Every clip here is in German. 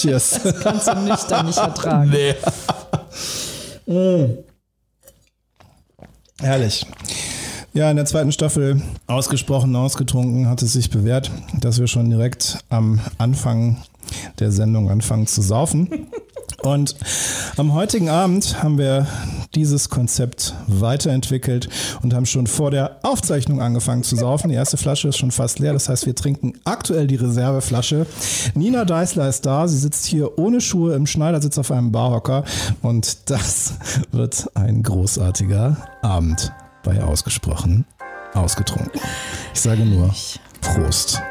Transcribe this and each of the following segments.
Cheers. Das kannst du nüchtern nicht ertragen. Nee. mm. Herrlich. Ja, in der zweiten Staffel ausgesprochen, ausgetrunken hat es sich bewährt, dass wir schon direkt am Anfang der Sendung anfangen zu saufen. Und am heutigen Abend haben wir dieses Konzept weiterentwickelt und haben schon vor der Aufzeichnung angefangen zu saufen. Die erste Flasche ist schon fast leer, das heißt, wir trinken aktuell die Reserveflasche. Nina Deißler ist da, sie sitzt hier ohne Schuhe im Schneidersitz auf einem Barhocker und das wird ein großartiger Abend bei Ausgesprochen ausgetrunken. Ich sage nur Prost.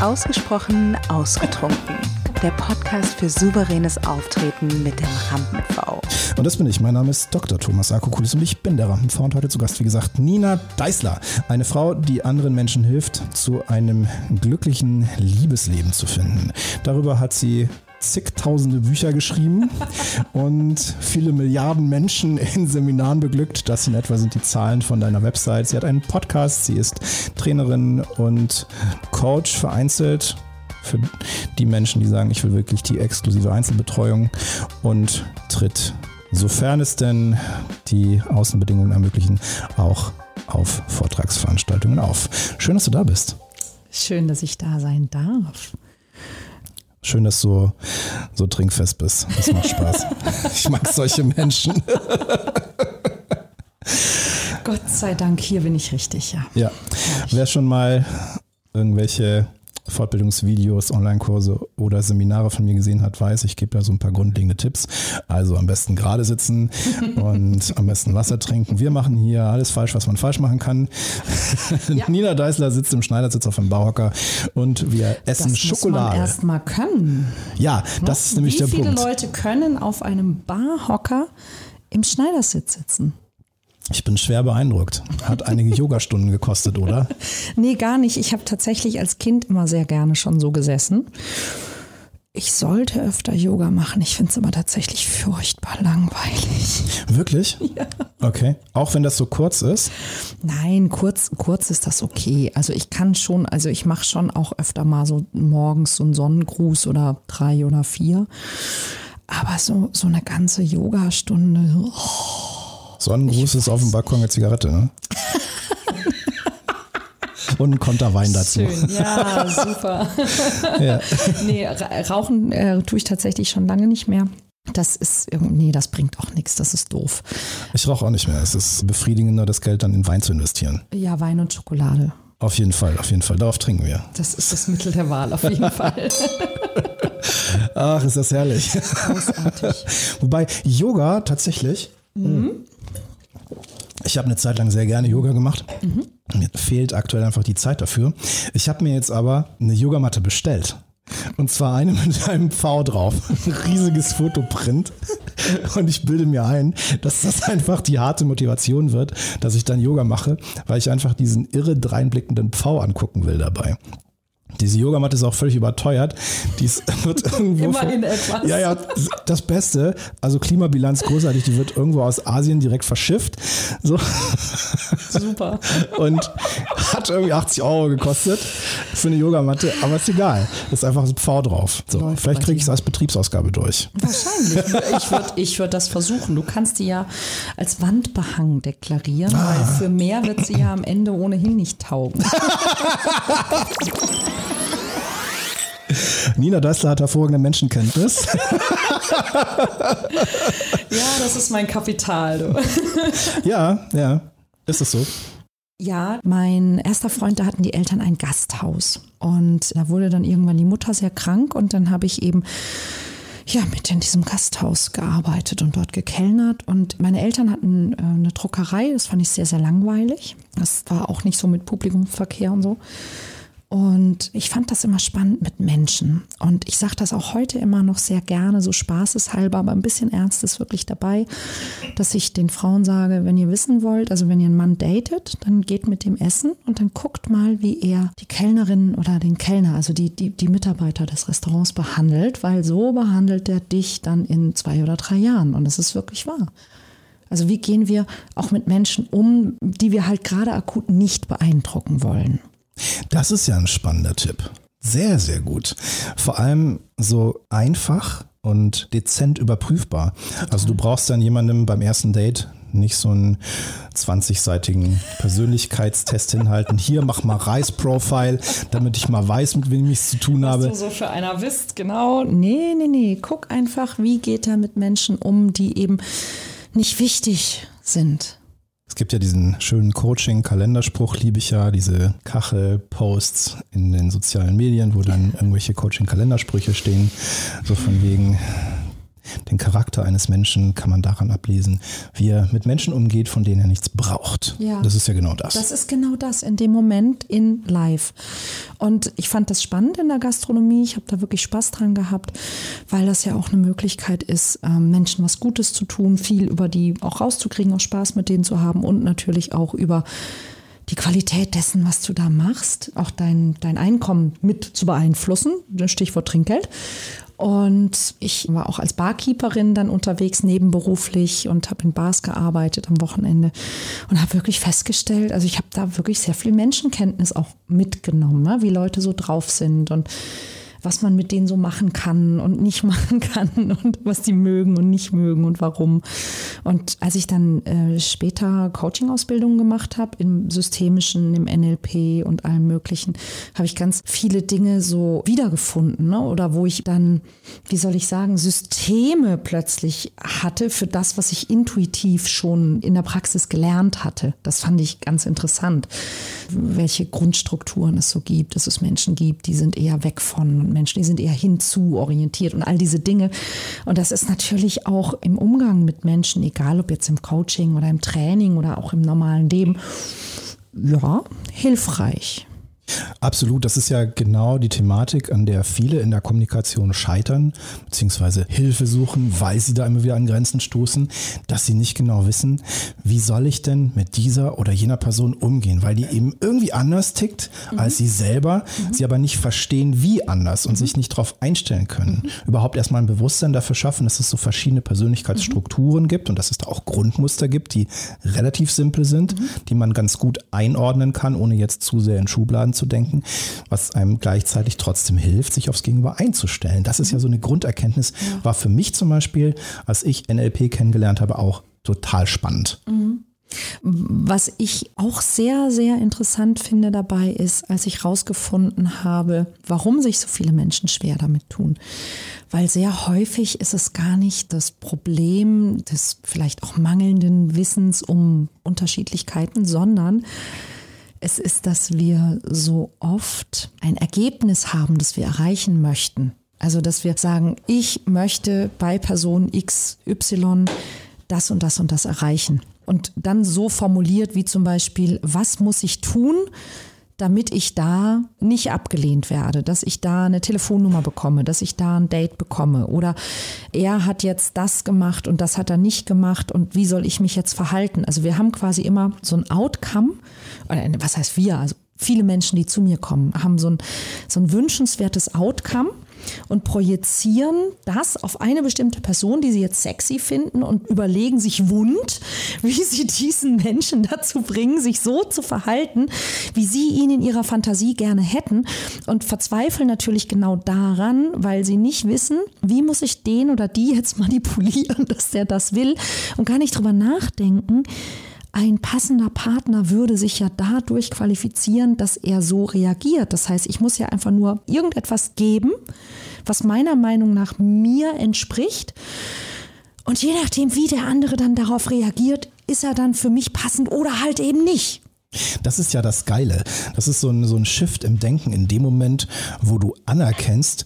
Ausgesprochen ausgetrunken. Der Podcast für souveränes Auftreten mit dem Rampen-V. Und das bin ich. Mein Name ist Dr. Thomas Akokulis und ich bin der Rampen-V und heute zu Gast, wie gesagt, Nina Deißler. Eine Frau, die anderen Menschen hilft, zu einem glücklichen Liebesleben zu finden. Darüber hat sie zigtausende Bücher geschrieben und viele Milliarden Menschen in Seminaren beglückt. Das in etwa sind die Zahlen von deiner Website. Sie hat einen Podcast, sie ist Trainerin und Coach vereinzelt für die Menschen, die sagen, ich will wirklich die exklusive Einzelbetreuung und tritt, sofern es denn die Außenbedingungen ermöglichen, auch auf Vortragsveranstaltungen auf. Schön, dass du da bist. Schön, dass ich da sein darf. Schön, dass du so trinkfest bist. Das macht Spaß. ich mag solche Menschen. Gott sei Dank, hier bin ich richtig, ja. Ja. Wer schon mal irgendwelche Fortbildungsvideos, Online-Kurse oder Seminare von mir gesehen hat, weiß, ich gebe da so ein paar grundlegende Tipps. Also am besten gerade sitzen und am besten Wasser trinken. Wir machen hier alles falsch, was man falsch machen kann. Ja. Nina Deißler sitzt im Schneidersitz auf dem Bauhocker und wir essen das Schokolade. Das muss man erst mal können. Ja, das ist nämlich Wie der viele Punkt. Leute können auf einem Barhocker im Schneidersitz sitzen? Ich bin schwer beeindruckt. Hat einige Yogastunden gekostet, oder? Nee, gar nicht. Ich habe tatsächlich als Kind immer sehr gerne schon so gesessen. Ich sollte öfter Yoga machen. Ich finde es aber tatsächlich furchtbar langweilig. Wirklich? Ja. Okay. Auch wenn das so kurz ist? Nein, kurz, kurz ist das okay. Also ich kann schon, also ich mache schon auch öfter mal so morgens so einen Sonnengruß oder drei oder vier. Aber so, so eine ganze Yogastunde. Oh. Sonnengruß ist auf dem Balkon eine Zigarette, ne? Und ein Konter Wein dazu. Schön, ja, super. ja. Nee, rauchen äh, tue ich tatsächlich schon lange nicht mehr. Das ist, nee, das bringt auch nichts, das ist doof. Ich rauche auch nicht mehr. Es ist befriedigender, das Geld dann in Wein zu investieren. Ja, Wein und Schokolade. Auf jeden Fall, auf jeden Fall. Darauf trinken wir. Das ist das Mittel der Wahl, auf jeden Fall. Ach, ist das herrlich. Großartig. Wobei Yoga tatsächlich. Mhm. Ich habe eine Zeit lang sehr gerne Yoga gemacht. Mhm. Mir fehlt aktuell einfach die Zeit dafür. Ich habe mir jetzt aber eine Yogamatte bestellt. Und zwar eine mit einem V drauf. Ein riesiges Fotoprint. Und ich bilde mir ein, dass das einfach die harte Motivation wird, dass ich dann Yoga mache, weil ich einfach diesen irre dreinblickenden Pfau angucken will dabei. Diese Yogamatte ist auch völlig überteuert. Die ist, wird irgendwo. Immerhin etwas. Ja, ja, das Beste. Also Klimabilanz großartig. Die wird irgendwo aus Asien direkt verschifft. So. Super. Und hat irgendwie 80 Euro gekostet für eine Yogamatte. Aber ist egal. Ist einfach ein Pfau drauf. So. Läuft Vielleicht kriege ich es als Betriebsausgabe durch. Wahrscheinlich. Ich würde ich würd das versuchen. Du kannst die ja als Wandbehang deklarieren, Ah. weil für mehr wird sie ja am Ende ohnehin nicht taugen. Nina Deißler hat hervorragende Menschenkenntnis. Ja, das ist mein Kapital. Du. ja, ja. Ist es so? Ja, mein erster Freund, da hatten die Eltern ein Gasthaus. Und da wurde dann irgendwann die Mutter sehr krank und dann habe ich eben ja, mit in diesem Gasthaus gearbeitet und dort gekellnert. Und meine Eltern hatten äh, eine Druckerei, das fand ich sehr, sehr langweilig. Das war auch nicht so mit Publikumsverkehr und so. Und ich fand das immer spannend mit Menschen. Und ich sage das auch heute immer noch sehr gerne, so spaßeshalber, aber ein bisschen ernst ist wirklich dabei, dass ich den Frauen sage, wenn ihr wissen wollt, also wenn ihr einen Mann datet, dann geht mit dem essen und dann guckt mal, wie er die Kellnerin oder den Kellner, also die, die, die Mitarbeiter des Restaurants behandelt, weil so behandelt er dich dann in zwei oder drei Jahren. Und das ist wirklich wahr. Also wie gehen wir auch mit Menschen um, die wir halt gerade akut nicht beeindrucken wollen? Das ist ja ein spannender Tipp. Sehr, sehr gut. Vor allem so einfach und dezent überprüfbar. Also du brauchst dann jemandem beim ersten Date nicht so einen 20-seitigen Persönlichkeitstest hinhalten. Hier, mach mal Reis-Profile, damit ich mal weiß, mit wem ich es zu tun Was habe. du so für einer bist, genau. Nee, nee, nee. Guck einfach, wie geht er mit Menschen um, die eben nicht wichtig sind. Es gibt ja diesen schönen Coaching-Kalenderspruch, liebe ich ja, diese Kachel-Posts in den sozialen Medien, wo dann irgendwelche Coaching-Kalendersprüche stehen, so von wegen, den Charakter eines Menschen kann man daran ablesen, wie er mit Menschen umgeht, von denen er nichts braucht. Ja. Das ist ja genau das. Das ist genau das in dem Moment in live. Und ich fand das spannend in der Gastronomie. Ich habe da wirklich Spaß dran gehabt, weil das ja auch eine Möglichkeit ist, ähm, Menschen was Gutes zu tun, viel über die auch rauszukriegen, auch Spaß mit denen zu haben und natürlich auch über die Qualität dessen, was du da machst, auch dein, dein Einkommen mit zu beeinflussen, Stichwort Trinkgeld. Und ich war auch als Barkeeperin dann unterwegs, nebenberuflich und habe in Bars gearbeitet am Wochenende und habe wirklich festgestellt, also ich habe da wirklich sehr viel Menschenkenntnis auch mitgenommen, ne, wie Leute so drauf sind und was man mit denen so machen kann und nicht machen kann und was die mögen und nicht mögen und warum. Und als ich dann äh, später Coaching-Ausbildungen gemacht habe, im Systemischen, im NLP und allem Möglichen, habe ich ganz viele Dinge so wiedergefunden. Ne? Oder wo ich dann, wie soll ich sagen, Systeme plötzlich hatte für das, was ich intuitiv schon in der Praxis gelernt hatte. Das fand ich ganz interessant, welche Grundstrukturen es so gibt, dass es Menschen gibt, die sind eher weg von Menschen, die sind eher hinzu orientiert und all diese Dinge. Und das ist natürlich auch im Umgang mit Menschen, egal ob jetzt im Coaching oder im Training oder auch im normalen Leben, ja, hilfreich. Absolut, das ist ja genau die Thematik, an der viele in der Kommunikation scheitern, beziehungsweise Hilfe suchen, weil sie da immer wieder an Grenzen stoßen, dass sie nicht genau wissen, wie soll ich denn mit dieser oder jener Person umgehen, weil die eben irgendwie anders tickt als sie selber, sie aber nicht verstehen, wie anders und sich nicht darauf einstellen können. Überhaupt erstmal ein Bewusstsein dafür schaffen, dass es so verschiedene Persönlichkeitsstrukturen gibt und dass es da auch Grundmuster gibt, die relativ simpel sind, die man ganz gut einordnen kann, ohne jetzt zu sehr in Schubladen zu denken, was einem gleichzeitig trotzdem hilft, sich aufs Gegenüber einzustellen. Das ist ja so eine Grunderkenntnis, war für mich zum Beispiel, als ich NLP kennengelernt habe, auch total spannend. Was ich auch sehr, sehr interessant finde dabei ist, als ich herausgefunden habe, warum sich so viele Menschen schwer damit tun. Weil sehr häufig ist es gar nicht das Problem des vielleicht auch mangelnden Wissens um Unterschiedlichkeiten, sondern es ist, dass wir so oft ein Ergebnis haben, das wir erreichen möchten. Also, dass wir sagen, ich möchte bei Person XY das und das und das erreichen. Und dann so formuliert wie zum Beispiel, was muss ich tun, damit ich da nicht abgelehnt werde, dass ich da eine Telefonnummer bekomme, dass ich da ein Date bekomme oder er hat jetzt das gemacht und das hat er nicht gemacht und wie soll ich mich jetzt verhalten? Also wir haben quasi immer so ein Outcome, oder was heißt wir, also viele Menschen, die zu mir kommen, haben so ein, so ein wünschenswertes Outcome und projizieren das auf eine bestimmte Person, die sie jetzt sexy finden und überlegen sich wund, wie sie diesen Menschen dazu bringen, sich so zu verhalten, wie sie ihn in ihrer Fantasie gerne hätten und verzweifeln natürlich genau daran, weil sie nicht wissen, wie muss ich den oder die jetzt manipulieren, dass der das will und gar nicht drüber nachdenken, ein passender Partner würde sich ja dadurch qualifizieren, dass er so reagiert. Das heißt, ich muss ja einfach nur irgendetwas geben, was meiner Meinung nach mir entspricht. Und je nachdem, wie der andere dann darauf reagiert, ist er dann für mich passend oder halt eben nicht. Das ist ja das Geile. Das ist so ein, so ein Shift im Denken in dem Moment, wo du anerkennst,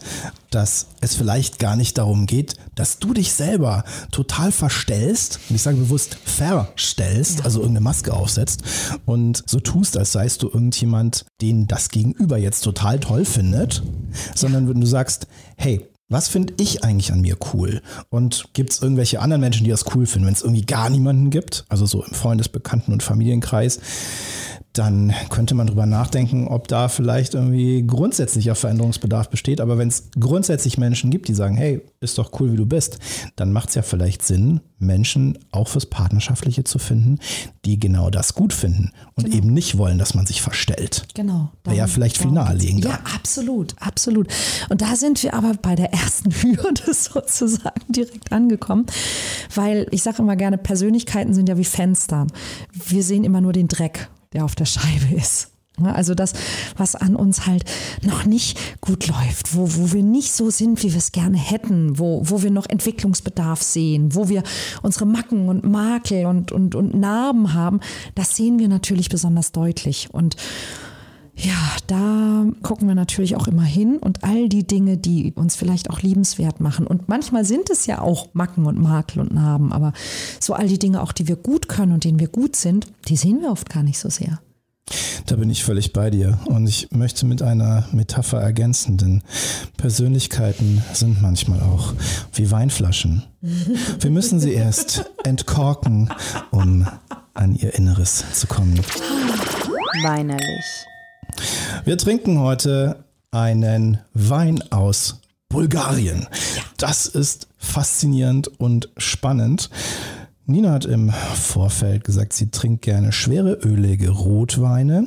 dass es vielleicht gar nicht darum geht, dass du dich selber total verstellst, und ich sage bewusst verstellst, Ja. also irgendeine Maske aufsetzt und so tust, als seist du irgendjemand, den das Gegenüber jetzt total toll findet, sondern wenn du sagst, hey, was finde ich eigentlich an mir cool? Und gibt es irgendwelche anderen Menschen, die das cool finden? Wenn es irgendwie gar niemanden gibt, also so im Freundes-, Bekannten- und Familienkreis, dann könnte man drüber nachdenken, ob da vielleicht irgendwie grundsätzlicher Veränderungsbedarf besteht. Aber wenn es grundsätzlich Menschen gibt, die sagen, hey, ist doch cool, wie du bist, dann macht es ja vielleicht Sinn, Menschen auch fürs Partnerschaftliche zu finden, die genau das gut finden und Genau. eben nicht wollen, dass man sich verstellt. Genau. Wäre ja vielleicht viel naheliegender. Ja, absolut, absolut. Und da sind wir aber bei der ersten Hürde sozusagen direkt angekommen, weil ich sage immer gerne, Persönlichkeiten sind ja wie Fenster. Wir sehen immer nur den Dreck, der auf der Scheibe ist. Also das, was an uns halt noch nicht gut läuft, wo, wo wir nicht so sind, wie wir es gerne hätten, wo, wo wir noch Entwicklungsbedarf sehen, wo wir unsere Macken und Makel und, und, und Narben haben, das sehen wir natürlich besonders deutlich. Und ja, da gucken wir natürlich auch immer hin und all die Dinge, die uns vielleicht auch liebenswert machen. Und manchmal sind es ja auch Macken und Makel und Narben, aber so all die Dinge auch, die wir gut können und denen wir gut sind, die sehen wir oft gar nicht so sehr. Da bin ich völlig bei dir. Und ich möchte mit einer Metapher ergänzen, denn Persönlichkeiten sind manchmal auch wie Weinflaschen. Wir müssen sie erst entkorken, um an ihr Inneres zu kommen. Weinerlich. Wir trinken heute einen Wein aus Bulgarien. Das ist faszinierend und spannend. Nina hat im Vorfeld gesagt, sie trinkt gerne schwere, ölige Rotweine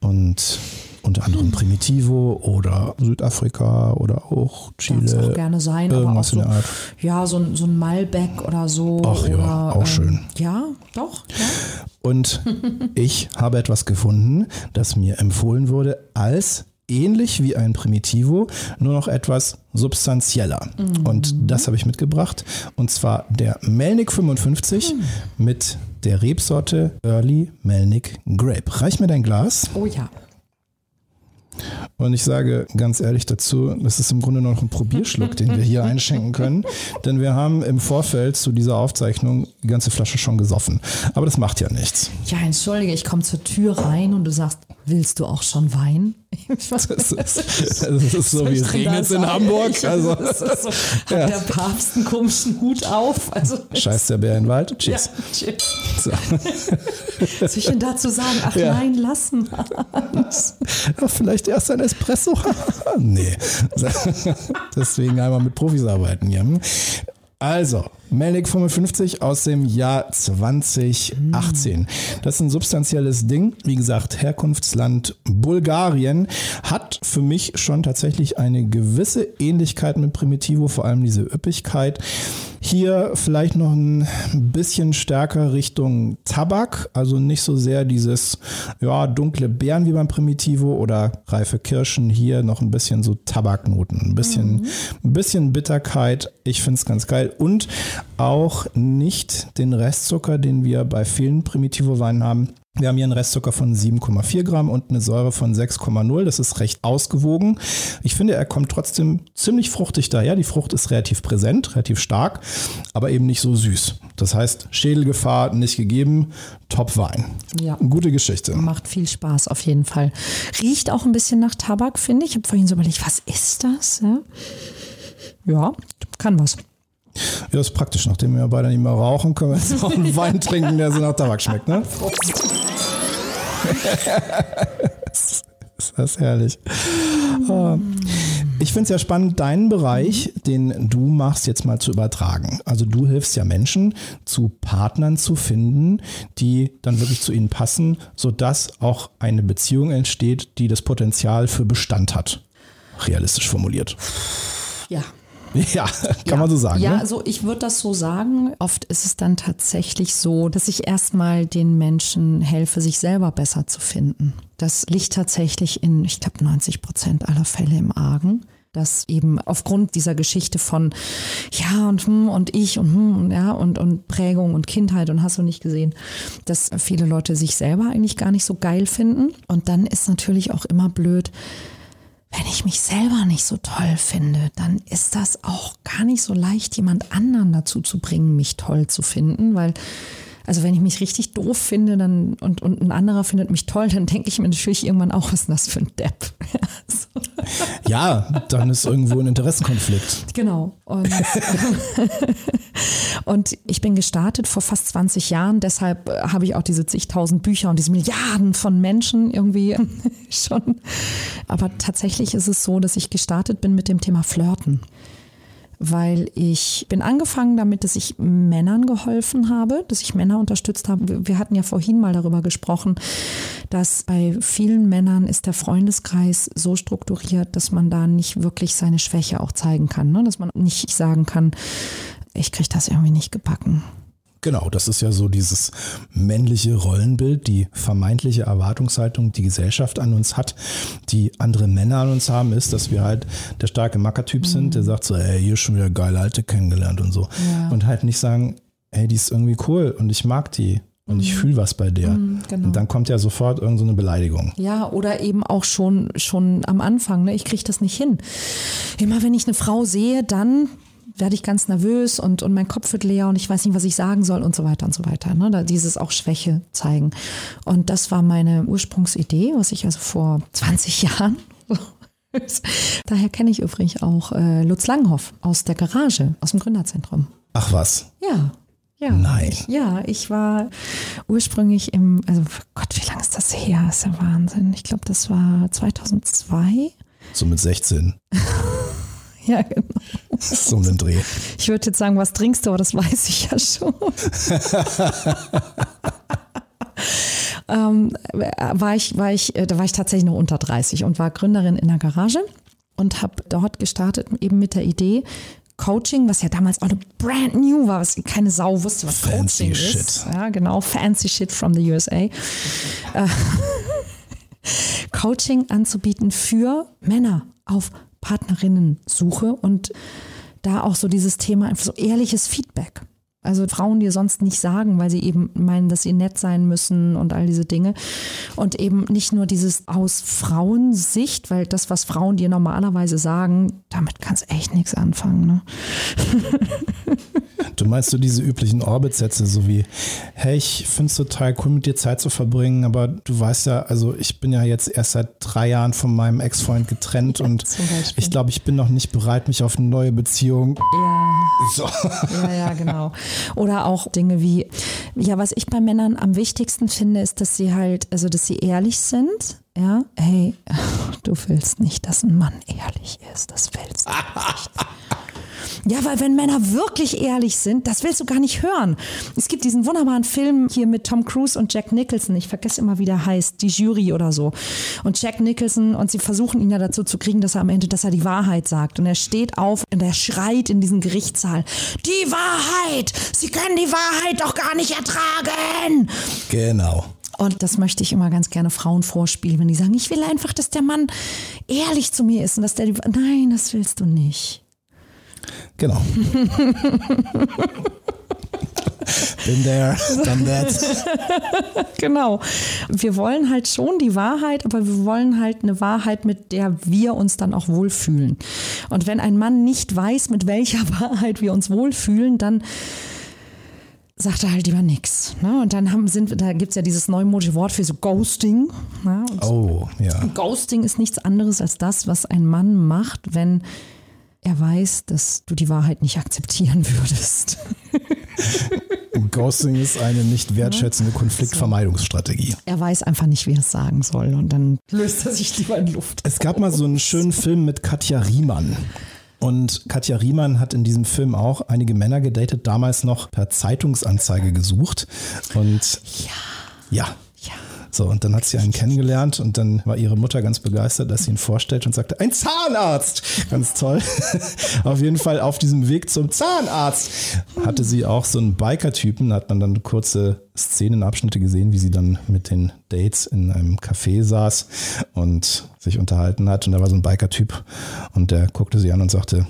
und unter anderem Primitivo oder Südafrika oder auch Chile. Es auch gerne sein, aber auch so, in der Art. ja, so, ein- so ein Malbec oder so. Ach ja, oder, auch schön. Ja, doch. Ja. Und ich habe etwas gefunden, das mir empfohlen wurde als ähnlich wie ein Primitivo, nur noch etwas substanzieller. Und das habe ich mitgebracht. Und zwar der Melnick 55 mit der Rebsorte Early Melnick Grape. Reich mir dein Glas. Oh ja. Und ich sage ganz ehrlich dazu, das ist im Grunde noch ein Probierschluck, den wir hier einschenken können. Denn wir haben im Vorfeld zu dieser Aufzeichnung die ganze Flasche schon gesoffen. Aber das macht ja nichts. Ja, entschuldige, ich komme zur Tür rein und du sagst, willst du auch schon Wein? Das ist, das ist so wie Regnitz in Hamburg. Also, so, hat der Papst einen komischen Hut auf? Also, scheiß der Bär in den Wald. ja, tschüss. So. Was soll ich denn dazu sagen? Ach Ja. nein, lass mal. Ja, vielleicht erst ein Espresso? nee. Deswegen einmal mit Profis arbeiten hier. Also, Melnick 55 aus dem Jahr 2018. Das ist ein substanzielles Ding. Wie gesagt, Herkunftsland Bulgarien hat für mich schon tatsächlich eine gewisse Ähnlichkeit mit Primitivo, vor allem diese Üppigkeit. Hier vielleicht noch ein bisschen stärker Richtung Tabak, also nicht so sehr dieses ja, dunkle Beeren wie beim Primitivo oder reife Kirschen. Hier noch ein bisschen so Tabaknoten, ein bisschen, ein bisschen Bitterkeit. Ich finde es ganz geil. Und auch nicht den Restzucker, den wir bei vielen Primitivo-Weinen haben. Wir haben hier einen Restzucker von 7,4 Gramm und eine Säure von 6,0. Das ist recht ausgewogen. Ich finde, er kommt trotzdem ziemlich fruchtig daher. Die Frucht ist relativ präsent, relativ stark, aber eben nicht so süß. Das heißt, Schädelgefahr nicht gegeben. Top Wein. Ja. Gute Geschichte. Macht viel Spaß auf jeden Fall. Riecht auch ein bisschen nach Tabak, finde ich. Ich habe vorhin so überlegt, was ist das? Ja, ja kann was. Ja, ist praktisch. Nachdem wir beide nicht mehr rauchen, können wir jetzt auch einen Wein trinken, der so nach Tabak schmeckt. Ne? ist das herrlich. Ah. Ich finde es ja spannend, deinen Bereich, den du machst, jetzt mal zu übertragen. Also du hilfst ja Menschen, zu Partnern zu finden, die dann wirklich zu ihnen passen, sodass auch eine Beziehung entsteht, die das Potenzial für Bestand hat. Realistisch formuliert. Ja. Ja, kann man so sagen. Ja, ne? also ich würde das so sagen. Oft ist es dann tatsächlich so, dass ich erstmal den Menschen helfe, sich selber besser zu finden. Das liegt tatsächlich in, ich glaube, 90 Prozent aller Fälle im Argen. Dass eben aufgrund dieser Geschichte von ja und hm und ich und hm und ja und, und Prägung und Kindheit und hast du nicht gesehen, dass viele Leute sich selber eigentlich gar nicht so geil finden. Und dann ist natürlich auch immer blöd, wenn ich mich selber nicht so toll finde, dann ist das auch gar nicht so leicht, jemand anderen dazu zu bringen, mich toll zu finden, weil Also wenn ich mich richtig doof finde dann, und, und ein anderer findet mich toll, dann denke ich mir natürlich irgendwann auch, was ist das für ein Depp? Ja, dann ist irgendwo ein Interessenkonflikt. Genau. Und, und ich bin gestartet vor fast 20 Jahren, deshalb habe ich auch diese zigtausend Bücher und diese Milliarden von Menschen irgendwie schon. Aber tatsächlich ist es so, dass ich gestartet bin mit dem Thema Flirten weil ich bin angefangen damit, dass ich Männern geholfen habe, dass ich Männer unterstützt habe. Wir hatten ja vorhin mal darüber gesprochen, dass bei vielen Männern ist der Freundeskreis so strukturiert, dass man da nicht wirklich seine Schwäche auch zeigen kann, ne? dass man nicht sagen kann, ich kriege das irgendwie nicht gebacken. Genau, das ist ja so dieses männliche Rollenbild, die vermeintliche Erwartungshaltung, die Gesellschaft an uns hat, die andere Männer an uns haben, ist, dass wir halt der starke Mackertyp mhm. sind, der sagt so, ey, hier schon wieder geile Alte kennengelernt und so. Ja. Und halt nicht sagen, ey, die ist irgendwie cool und ich mag die und ich mhm. fühle was bei der. Mhm, genau. Und dann kommt ja sofort irgendeine so Beleidigung. Ja, oder eben auch schon, schon am Anfang, ne? ich kriege das nicht hin. Immer wenn ich eine Frau sehe, dann werde ich ganz nervös und, und mein Kopf wird leer und ich weiß nicht, was ich sagen soll und so weiter und so weiter. Ne? Da dieses auch Schwäche zeigen. Und das war meine Ursprungsidee, was ich also vor 20 Jahren Daher kenne ich übrigens auch äh, Lutz Langhoff aus der Garage, aus dem Gründerzentrum. Ach was? Ja. Ja. Nein. Ja, ich war ursprünglich im, also Gott, wie lange ist das her? Das ist ja Wahnsinn. Ich glaube, das war 2002. So mit 16. Ja, genau. So ein Dreh. Ich würde jetzt sagen, was trinkst du, aber das weiß ich ja schon. ähm, war ich, war ich, äh, da war ich tatsächlich nur unter 30 und war Gründerin in der Garage und habe dort gestartet eben mit der Idee, Coaching, was ja damals auch eine brand new war, was keine Sau wusste, was fancy Coaching shit. ist. Ja, genau, fancy shit from the USA. Äh, Coaching anzubieten für Männer auf Partnerinnen-Suche und da auch so dieses Thema einfach so ehrliches Feedback. Also Frauen, die sonst nicht sagen, weil sie eben meinen, dass sie nett sein müssen und all diese Dinge. Und eben nicht nur dieses aus Frauensicht, weil das, was Frauen dir normalerweise sagen, damit kannst echt nichts anfangen. Ne? Du meinst so diese üblichen Orbit-Sätze, so wie, hey, ich finde es total cool, mit dir Zeit zu verbringen, aber du weißt ja, also ich bin ja jetzt erst seit drei Jahren von meinem Ex-Freund getrennt ja, und ich glaube, ich bin noch nicht bereit, mich auf eine neue Beziehung. Ja. So. Ja, ja, genau. Oder auch Dinge wie, ja, was ich bei Männern am wichtigsten finde, ist, dass sie halt, also dass sie ehrlich sind. Ja, hey, du willst nicht, dass ein Mann ehrlich ist. Das willst du nicht. Ja, weil wenn Männer wirklich ehrlich sind, das willst du gar nicht hören. Es gibt diesen wunderbaren Film hier mit Tom Cruise und Jack Nicholson. Ich vergesse immer, wie der heißt. Die Jury oder so. Und Jack Nicholson und sie versuchen ihn ja dazu zu kriegen, dass er am Ende, dass er die Wahrheit sagt. Und er steht auf und er schreit in diesen Gerichtssaal. Die Wahrheit! Sie können die Wahrheit doch gar nicht ertragen! Genau. Und das möchte ich immer ganz gerne Frauen vorspielen, wenn die sagen, ich will einfach, dass der Mann ehrlich zu mir ist und dass der die, nein, das willst du nicht. Genau. Been there, done that. genau. Wir wollen halt schon die Wahrheit, aber wir wollen halt eine Wahrheit, mit der wir uns dann auch wohlfühlen. Und wenn ein Mann nicht weiß, mit welcher Wahrheit wir uns wohlfühlen, dann sagt er halt lieber nichts. Ne? Und dann haben, sind, da gibt es ja dieses neumodische Wort für so Ghosting. Ne? oh, ja. Ghosting ist nichts anderes als das, was ein Mann macht, wenn er weiß, dass du die Wahrheit nicht akzeptieren würdest. Ghosting ist eine nicht wertschätzende Konfliktvermeidungsstrategie. Er weiß einfach nicht, wie er es sagen soll und dann löst er sich lieber in Luft. Es gab mal so einen schönen Film mit Katja Riemann. Und Katja Riemann hat in diesem Film auch einige Männer gedatet, damals noch per Zeitungsanzeige gesucht. Und ja, ja so, und dann hat sie einen kennengelernt und dann war ihre Mutter ganz begeistert, dass sie ihn vorstellt und sagte, ein Zahnarzt! Ganz toll. auf jeden Fall auf diesem Weg zum Zahnarzt hatte sie auch so einen Biker-Typen, hat man dann kurze Szenenabschnitte gesehen, wie sie dann mit den Dates in einem Café saß und sich unterhalten hat. Und da war so ein Biker-Typ und der guckte sie an und sagte,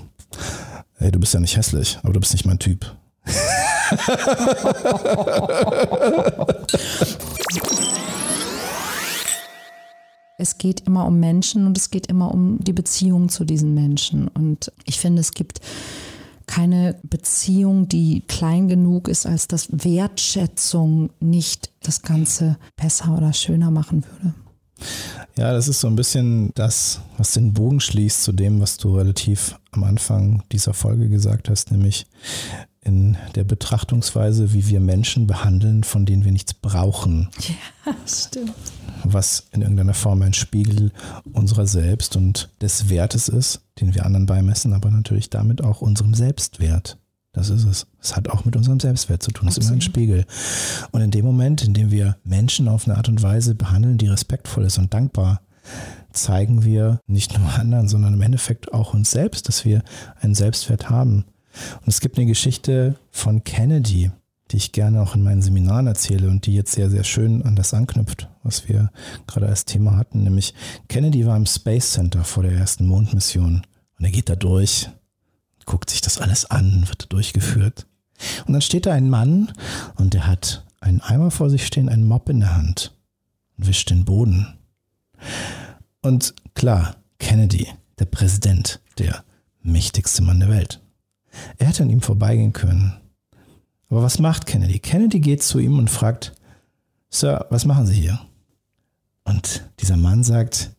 hey, du bist ja nicht hässlich, aber du bist nicht mein Typ. es geht immer um Menschen und es geht immer um die Beziehung zu diesen Menschen. Und ich finde, es gibt keine Beziehung, die klein genug ist, als dass Wertschätzung nicht das Ganze besser oder schöner machen würde. Ja, das ist so ein bisschen das, was den Bogen schließt zu dem, was du relativ am Anfang dieser Folge gesagt hast, nämlich in der Betrachtungsweise, wie wir Menschen behandeln, von denen wir nichts brauchen. Ja, stimmt. Was in irgendeiner Form ein Spiegel unserer selbst und des Wertes ist, den wir anderen beimessen, aber natürlich damit auch unserem Selbstwert. Das ist es. Es hat auch mit unserem Selbstwert zu tun. Es ist immer ein Spiegel. Und in dem Moment, in dem wir Menschen auf eine Art und Weise behandeln, die respektvoll ist und dankbar, zeigen wir nicht nur anderen, sondern im Endeffekt auch uns selbst, dass wir einen Selbstwert haben. Und es gibt eine Geschichte von Kennedy, die ich gerne auch in meinen Seminaren erzähle und die jetzt sehr, sehr schön an das anknüpft, was wir gerade als Thema hatten. Nämlich Kennedy war im Space Center vor der ersten Mondmission und er geht da durch guckt sich das alles an, wird durchgeführt. Und dann steht da ein Mann und der hat einen Eimer vor sich stehen, einen Mopp in der Hand und wischt den Boden. Und klar, Kennedy, der Präsident, der mächtigste Mann der Welt. Er hätte an ihm vorbeigehen können. Aber was macht Kennedy? Kennedy geht zu ihm und fragt, Sir, was machen Sie hier? Und dieser Mann sagt,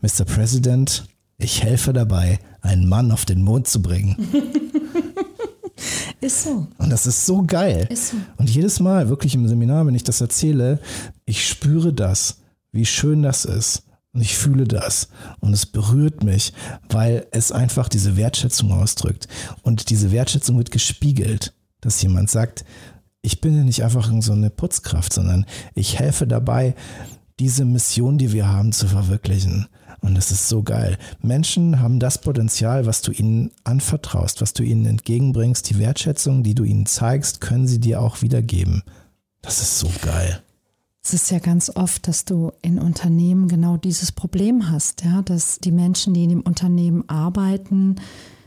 Mr. President, ich helfe dabei, einen Mann auf den Mond zu bringen. Ist so. Und das ist so geil. Ist so. Und jedes Mal, wirklich im Seminar, wenn ich das erzähle, ich spüre das, wie schön das ist. Und ich fühle das. Und es berührt mich, weil es einfach diese Wertschätzung ausdrückt. Und diese Wertschätzung wird gespiegelt, dass jemand sagt, ich bin ja nicht einfach so eine Putzkraft, sondern ich helfe dabei, diese Mission, die wir haben, zu verwirklichen. Und das ist so geil. Menschen haben das Potenzial, was du ihnen anvertraust, was du ihnen entgegenbringst, die Wertschätzung, die du ihnen zeigst, können sie dir auch wiedergeben. Das ist so geil. Es ist ja ganz oft, dass du in Unternehmen genau dieses Problem hast, ja, dass die Menschen, die in dem Unternehmen arbeiten,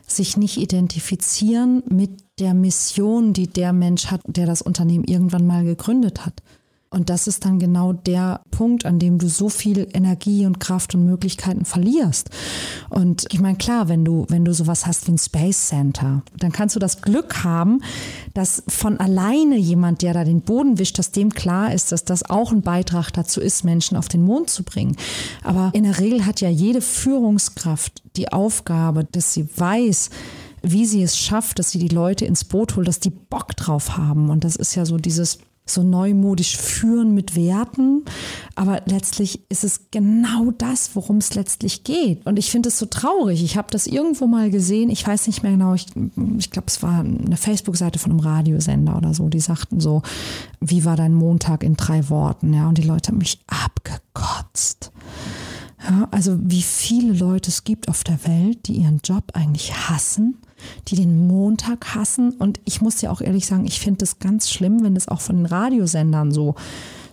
sich nicht identifizieren mit der Mission, die der Mensch hat, der das Unternehmen irgendwann mal gegründet hat. Und das ist dann genau der Punkt, an dem du so viel Energie und Kraft und Möglichkeiten verlierst. Und ich meine, klar, wenn du, wenn du sowas hast wie ein Space Center, dann kannst du das Glück haben, dass von alleine jemand, der da den Boden wischt, dass dem klar ist, dass das auch ein Beitrag dazu ist, Menschen auf den Mond zu bringen. Aber in der Regel hat ja jede Führungskraft die Aufgabe, dass sie weiß, wie sie es schafft, dass sie die Leute ins Boot holt, dass die Bock drauf haben. Und das ist ja so dieses so neumodisch führen mit Werten. Aber letztlich ist es genau das, worum es letztlich geht. Und ich finde es so traurig. Ich habe das irgendwo mal gesehen. Ich weiß nicht mehr genau. Ich, ich glaube, es war eine Facebook-Seite von einem Radiosender oder so. Die sagten so, wie war dein Montag in drei Worten? Ja, und die Leute haben mich abgekotzt. Ja, also wie viele Leute es gibt auf der Welt, die ihren Job eigentlich hassen die den Montag hassen. Und ich muss ja auch ehrlich sagen, ich finde es ganz schlimm, wenn es auch von den Radiosendern so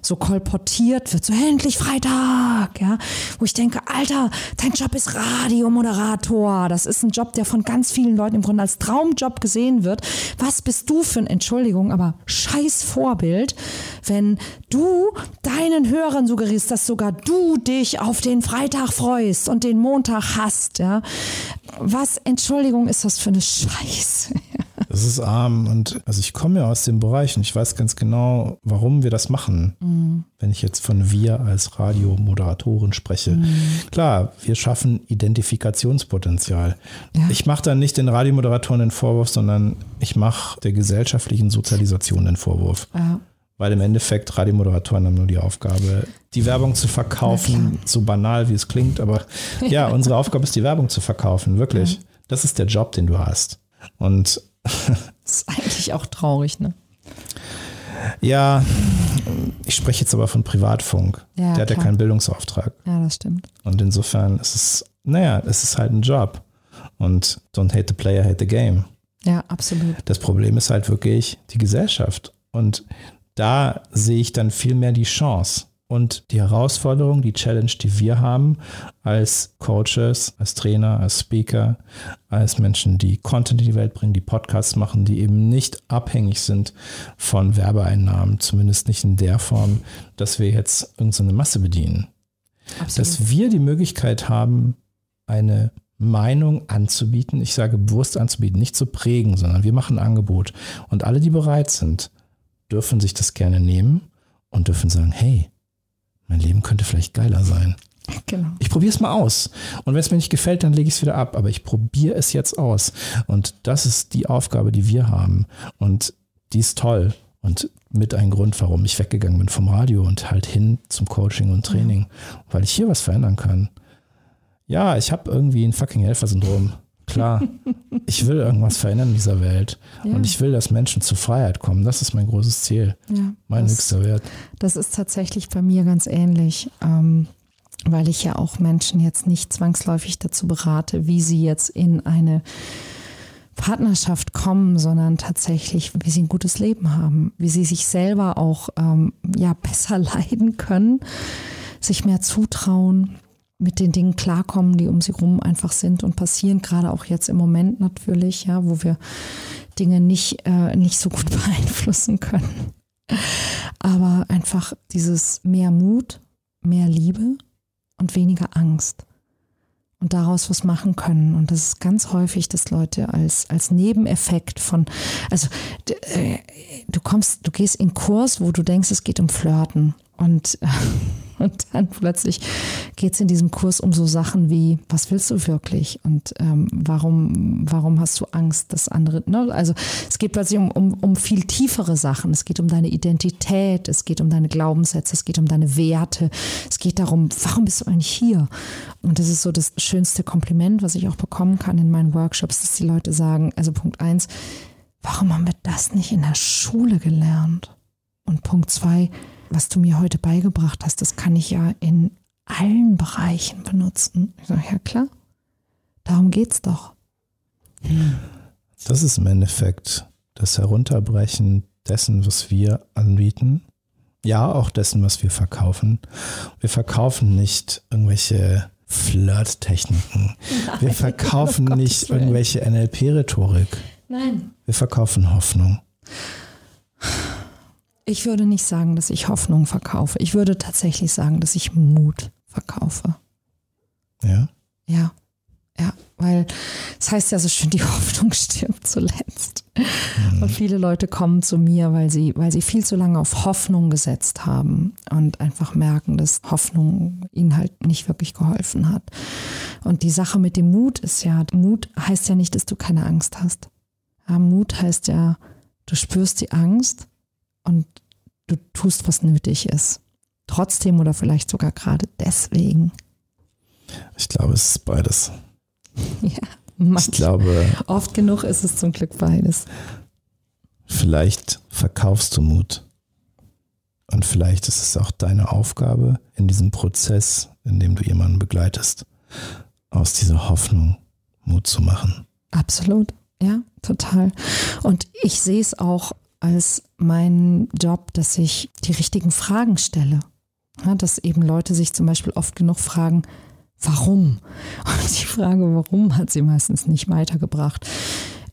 so kolportiert wird, so endlich Freitag, ja, wo ich denke, Alter, dein Job ist Radiomoderator. Das ist ein Job, der von ganz vielen Leuten im Grunde als Traumjob gesehen wird. Was bist du für ein, Entschuldigung, aber scheiß Vorbild, wenn du deinen Hörern suggerierst, dass sogar du dich auf den Freitag freust und den Montag hasst, ja. Was, Entschuldigung, ist das für eine Scheiße? Das ist arm und also ich komme ja aus dem Bereich und ich weiß ganz genau, warum wir das machen. Mhm. Wenn ich jetzt von wir als Radiomoderatoren spreche. Mhm. Klar, wir schaffen Identifikationspotenzial. Ja. Ich mache dann nicht den Radiomoderatoren den Vorwurf, sondern ich mache der gesellschaftlichen Sozialisation den Vorwurf. Ja. Weil im Endeffekt Radiomoderatoren haben nur die Aufgabe, die Werbung zu verkaufen, so banal wie es klingt, aber ja, unsere Aufgabe ist die Werbung zu verkaufen, wirklich. Ja. Das ist der Job, den du hast. Und ist eigentlich auch traurig, ne? Ja, ich spreche jetzt aber von Privatfunk. Ja, Der hat klar. ja keinen Bildungsauftrag. Ja, das stimmt. Und insofern ist es, naja, es ist halt ein Job. Und don't hate the player, hate the game. Ja, absolut. Das Problem ist halt wirklich die Gesellschaft. Und da sehe ich dann viel mehr die Chance und die Herausforderung, die Challenge, die wir haben als Coaches, als Trainer, als Speaker, als Menschen, die Content in die Welt bringen, die Podcasts machen, die eben nicht abhängig sind von Werbeeinnahmen, zumindest nicht in der Form, dass wir jetzt irgendeine Masse bedienen. Absolut. Dass wir die Möglichkeit haben, eine Meinung anzubieten. Ich sage bewusst anzubieten, nicht zu prägen, sondern wir machen ein Angebot. Und alle, die bereit sind, dürfen sich das gerne nehmen und dürfen sagen, hey, mein Leben könnte vielleicht geiler sein. Genau. Ich probiere es mal aus. Und wenn es mir nicht gefällt, dann lege ich es wieder ab. Aber ich probiere es jetzt aus. Und das ist die Aufgabe, die wir haben. Und die ist toll. Und mit ein Grund, warum ich weggegangen bin vom Radio und halt hin zum Coaching und Training, ja. weil ich hier was verändern kann. Ja, ich habe irgendwie ein fucking Helfersyndrom. Klar, ich will irgendwas verändern in dieser Welt ja. und ich will, dass Menschen zur Freiheit kommen. Das ist mein großes Ziel, ja, mein das, höchster Wert. Das ist tatsächlich bei mir ganz ähnlich, ähm, weil ich ja auch Menschen jetzt nicht zwangsläufig dazu berate, wie sie jetzt in eine Partnerschaft kommen, sondern tatsächlich, wie sie ein gutes Leben haben, wie sie sich selber auch ähm, ja besser leiden können, sich mehr zutrauen, mit den Dingen klarkommen, die um sie rum einfach sind und passieren, gerade auch jetzt im Moment natürlich, ja, wo wir Dinge nicht, äh, nicht so gut beeinflussen können. Aber einfach dieses mehr Mut, mehr Liebe und weniger Angst und daraus was machen können. Und das ist ganz häufig, dass Leute als, als Nebeneffekt von, also äh, du kommst, du gehst in Kurs, wo du denkst, es geht um Flirten. Und, und dann plötzlich geht es in diesem Kurs um so Sachen wie, was willst du wirklich? Und ähm, warum, warum hast du Angst, dass andere, ne? also es geht plötzlich um, um, um viel tiefere Sachen. Es geht um deine Identität, es geht um deine Glaubenssätze, es geht um deine Werte, es geht darum, warum bist du eigentlich hier? Und das ist so das schönste Kompliment, was ich auch bekommen kann in meinen Workshops, dass die Leute sagen, also Punkt eins, warum haben wir das nicht in der Schule gelernt? Und Punkt zwei, was du mir heute beigebracht hast, das kann ich ja in allen Bereichen benutzen. Ich sage, ja klar, darum geht's doch. Das ist im Endeffekt das Herunterbrechen dessen, was wir anbieten. Ja, auch dessen, was wir verkaufen. Wir verkaufen nicht irgendwelche Flirt-Techniken. Wir verkaufen oh nicht irgendwelche NLP-Rhetorik. Nein. Wir verkaufen Hoffnung. Ich würde nicht sagen, dass ich Hoffnung verkaufe. Ich würde tatsächlich sagen, dass ich Mut verkaufe. Ja? Ja. Ja, weil es das heißt ja so schön, die Hoffnung stirbt zuletzt. Mhm. Und viele Leute kommen zu mir, weil sie, weil sie viel zu lange auf Hoffnung gesetzt haben und einfach merken, dass Hoffnung ihnen halt nicht wirklich geholfen hat. Und die Sache mit dem Mut ist ja, Mut heißt ja nicht, dass du keine Angst hast. Ja, Mut heißt ja, du spürst die Angst und du tust, was nötig ist. Trotzdem oder vielleicht sogar gerade deswegen. Ich glaube, es ist beides. ja, manch, ich glaube. Oft genug ist es zum Glück beides. Vielleicht verkaufst du Mut. Und vielleicht ist es auch deine Aufgabe in diesem Prozess, in dem du jemanden begleitest, aus dieser Hoffnung Mut zu machen. Absolut, ja, total. Und ich sehe es auch als mein Job, dass ich die richtigen Fragen stelle. Ja, dass eben Leute sich zum Beispiel oft genug fragen, warum? Und die Frage, warum, hat sie meistens nicht weitergebracht.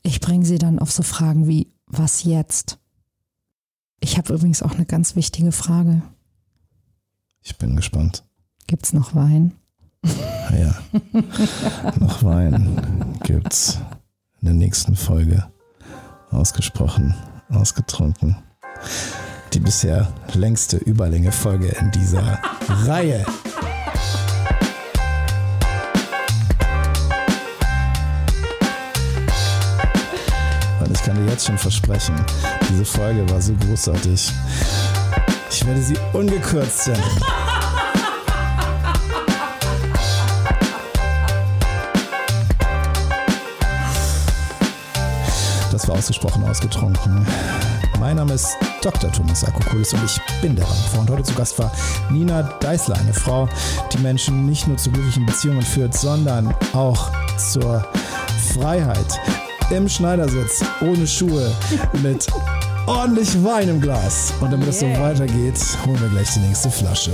Ich bringe sie dann auf so Fragen wie, was jetzt? Ich habe übrigens auch eine ganz wichtige Frage. Ich bin gespannt. Gibt es noch Wein? Ah ja, noch Wein gibt's in der nächsten Folge. Ausgesprochen ausgetrunken. Die bisher längste Überlänge-Folge in dieser Reihe. Und ich kann dir jetzt schon versprechen, diese Folge war so großartig. Ich werde sie ungekürzt senden. War ausgesprochen ausgetrunken. Mein Name ist Dr. Thomas Akokulis und ich bin der Rampfer. Und heute zu Gast war Nina Deißler, eine Frau, die Menschen nicht nur zu glücklichen Beziehungen führt, sondern auch zur Freiheit. Im Schneidersitz, ohne Schuhe, mit ordentlich Wein im Glas. Und damit es so weitergeht, holen wir gleich die nächste Flasche.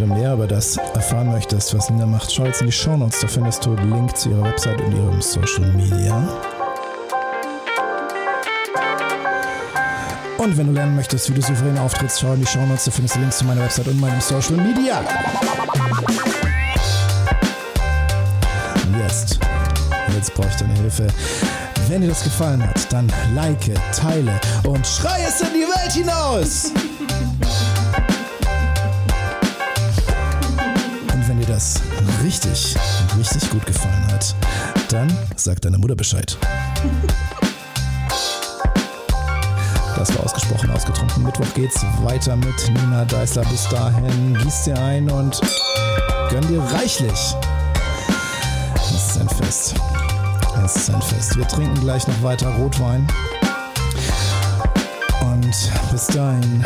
Du mehr über das erfahren möchtest, was Nina macht, schau jetzt in die Shownotes. Da findest du den Link zu ihrer Website und ihrem Social Media. Und wenn du lernen möchtest, wie du souverän auftrittst, schau in die Shownotes, da findest du Links zu meiner Website und meinem Social Media. Jetzt, jetzt brauche ich deine Hilfe. Wenn dir das gefallen hat, dann like, teile und schrei es in die Welt hinaus. Das richtig, richtig gut gefallen hat, dann sag deiner Mutter Bescheid. Das war ausgesprochen ausgetrunken. Mittwoch geht's weiter mit Nina Deißler. Bis dahin gieß dir ein und gönn dir reichlich. Das ist ein Fest. Es ist ein Fest. Wir trinken gleich noch weiter Rotwein. Und bis dahin.